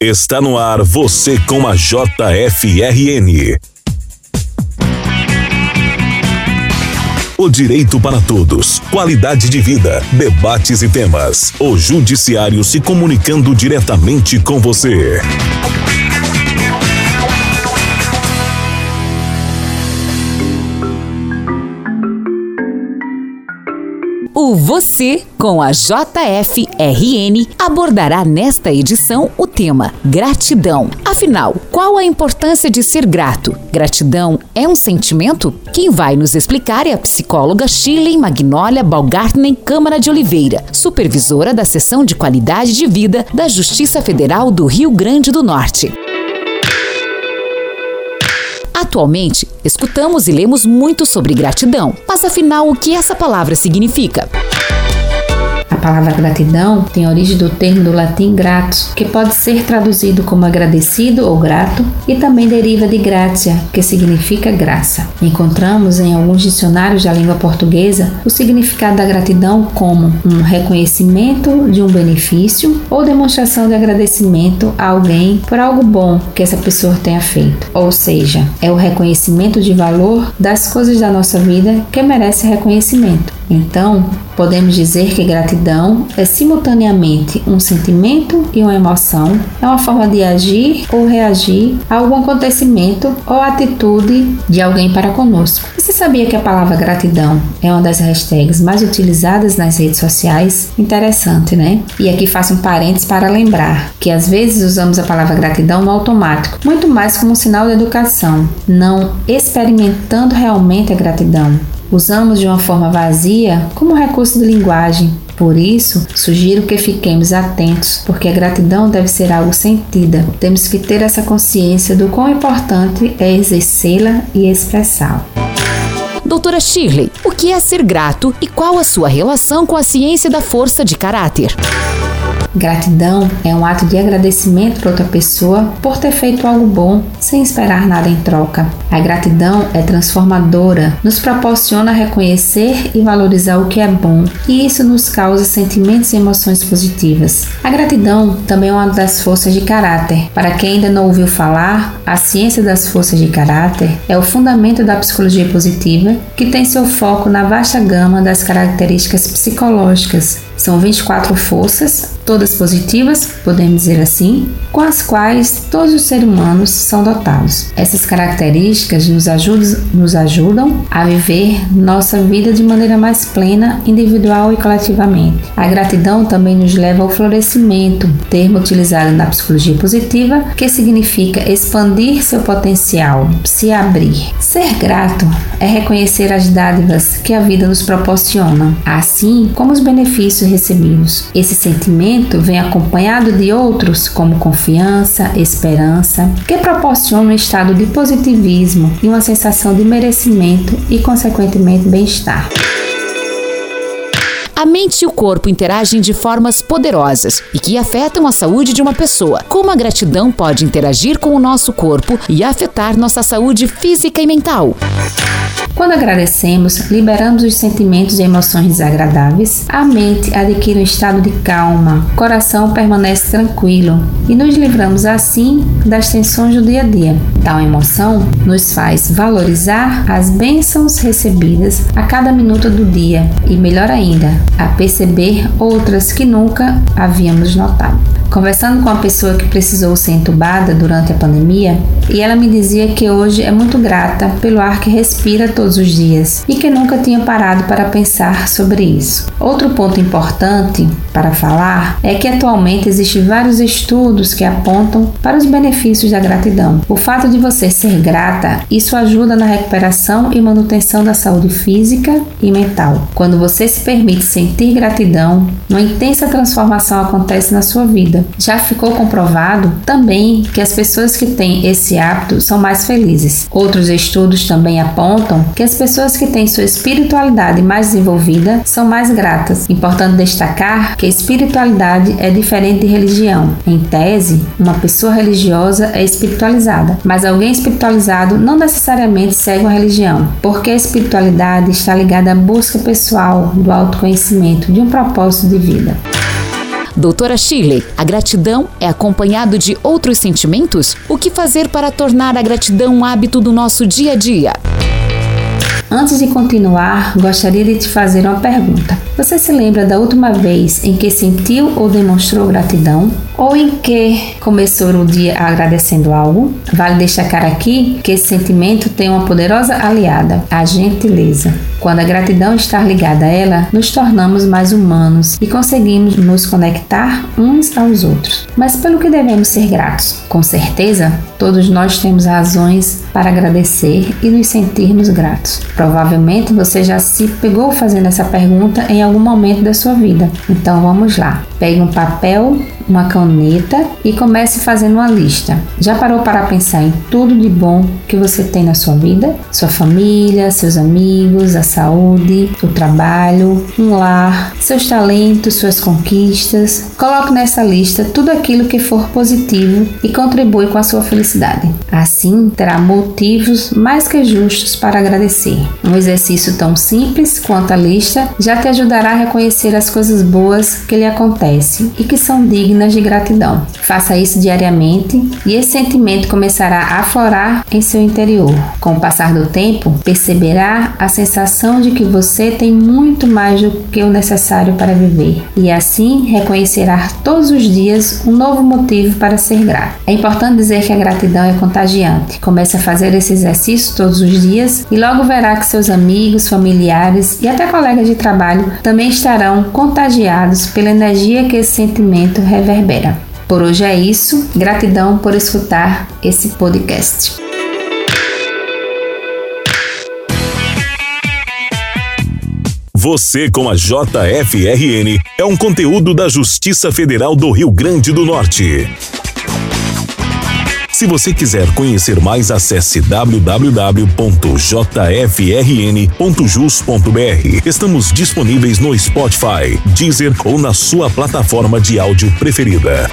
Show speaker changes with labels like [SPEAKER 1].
[SPEAKER 1] Está no ar você com a JFRN. O direito para todos, qualidade de vida, debates e temas. O Judiciário se comunicando diretamente com você.
[SPEAKER 2] O Você com a JFRN abordará nesta edição o tema gratidão. Afinal, qual a importância de ser grato? Gratidão é um sentimento? Quem vai nos explicar é a psicóloga Shirley Magnólia Balgartner Câmara de Oliveira, supervisora da seção de qualidade de vida da Justiça Federal do Rio Grande do Norte. Atualmente, escutamos e lemos muito sobre gratidão, mas afinal, o que essa palavra significa?
[SPEAKER 3] A palavra gratidão tem origem do termo do latim gratus, que pode ser traduzido como agradecido ou grato, e também deriva de gratia, que significa graça. Encontramos em alguns dicionários da língua portuguesa o significado da gratidão como um reconhecimento de um benefício ou demonstração de agradecimento a alguém por algo bom que essa pessoa tenha feito. Ou seja, é o reconhecimento de valor das coisas da nossa vida que merece reconhecimento. Então, podemos dizer que gratidão é simultaneamente um sentimento e uma emoção, é uma forma de agir ou reagir a algum acontecimento ou atitude de alguém para conosco. Você sabia que a palavra gratidão é uma das hashtags mais utilizadas nas redes sociais? Interessante, né? E aqui faço um parênteses para lembrar que às vezes usamos a palavra gratidão no automático, muito mais como um sinal de educação, não experimentando realmente a gratidão usamos de uma forma vazia como recurso de linguagem. Por isso, sugiro que fiquemos atentos, porque a gratidão deve ser algo sentida. Temos que ter essa consciência do quão importante é exercê-la e expressá-la.
[SPEAKER 2] Doutora Shirley, o que é ser grato e qual a sua relação com a ciência da força de caráter?
[SPEAKER 3] Gratidão é um ato de agradecimento para outra pessoa por ter feito algo bom sem esperar nada em troca. A gratidão é transformadora, nos proporciona reconhecer e valorizar o que é bom, e isso nos causa sentimentos e emoções positivas. A gratidão também é uma das forças de caráter. Para quem ainda não ouviu falar, a ciência das forças de caráter é o fundamento da psicologia positiva, que tem seu foco na vasta gama das características psicológicas são 24 forças, todas positivas, podemos dizer assim, com as quais todos os seres humanos são dotados. Essas características nos ajudam, nos ajudam a viver nossa vida de maneira mais plena, individual e coletivamente. A gratidão também nos leva ao florescimento, termo utilizado na psicologia positiva, que significa expandir seu potencial, se abrir. Ser grato é reconhecer as dádivas que a vida nos proporciona, assim como os benefícios recebidos. Esse sentimento vem acompanhado de outros como confiança, esperança, que proporcionam um estado de positivismo e uma sensação de merecimento e, consequentemente, bem-estar.
[SPEAKER 2] A mente e o corpo interagem de formas poderosas e que afetam a saúde de uma pessoa. Como a gratidão pode interagir com o nosso corpo e afetar nossa saúde física e mental?
[SPEAKER 3] Quando agradecemos, liberamos os sentimentos e emoções desagradáveis, a mente adquire um estado de calma, o coração permanece tranquilo e nos livramos assim das tensões do dia a dia. Tal emoção nos faz valorizar as bênçãos recebidas a cada minuto do dia e, melhor ainda, a perceber outras que nunca havíamos notado. Conversando com uma pessoa que precisou ser entubada durante a pandemia, e ela me dizia que hoje é muito grata pelo ar que respira todos os dias e que nunca tinha parado para pensar sobre isso. Outro ponto importante para falar é que atualmente existem vários estudos que apontam para os benefícios da gratidão. O fato de você ser grata, isso ajuda na recuperação e manutenção da saúde física e mental. Quando você se permite sentir gratidão, uma intensa transformação acontece na sua vida. Já ficou comprovado também que as pessoas que têm esse hábito são mais felizes. Outros estudos também apontam que as pessoas que têm sua espiritualidade mais desenvolvida são mais gratas. Importante destacar que espiritualidade é diferente de religião. Em tese, uma pessoa religiosa é espiritualizada, mas alguém espiritualizado não necessariamente segue uma religião, porque a espiritualidade está ligada à busca pessoal do autoconhecimento, de um propósito de vida.
[SPEAKER 2] Doutora Shirley, a gratidão é acompanhado de outros sentimentos? O que fazer para tornar a gratidão um hábito do nosso dia a dia?
[SPEAKER 3] Antes de continuar, gostaria de te fazer uma pergunta. Você se lembra da última vez em que sentiu ou demonstrou gratidão? Ou em que começou o dia agradecendo algo? Vale destacar aqui que esse sentimento tem uma poderosa aliada, a gentileza. Quando a gratidão está ligada a ela, nos tornamos mais humanos e conseguimos nos conectar uns aos outros. Mas pelo que devemos ser gratos? Com certeza, todos nós temos razões para agradecer e nos sentirmos gratos. Provavelmente você já se pegou fazendo essa pergunta em algum momento da sua vida. Então vamos lá. Pegue um papel, uma caneta e comece fazendo uma lista. Já parou para pensar em tudo de bom que você tem na sua vida? Sua família, seus amigos, a saúde, o trabalho, um lar, seus talentos, suas conquistas. Coloque nessa lista tudo aquilo que for positivo e contribui com a sua felicidade. Assim, terá motivos mais que justos para agradecer. Um exercício tão simples quanto a lista já te ajudará a reconhecer as coisas boas que lhe acontecem e que são dignas de gratidão. Faça isso diariamente e esse sentimento começará a aflorar em seu interior. Com o passar do tempo, perceberá a sensação de que você tem muito mais do que o necessário para viver e assim reconhecerá todos os dias um novo motivo para ser grato. É importante dizer que a gratidão é contagiante. Comece a fazer esse exercício todos os dias e logo verá que seus amigos, familiares e até colegas de trabalho também estarão contagiados pela energia que esse sentimento reverbera. Por hoje é isso. Gratidão por escutar esse podcast.
[SPEAKER 1] Você com a JFRN é um conteúdo da Justiça Federal do Rio Grande do Norte. Se você quiser conhecer mais, acesse www.jfrn.jus.br. Estamos disponíveis no Spotify, Deezer ou na sua plataforma de áudio preferida.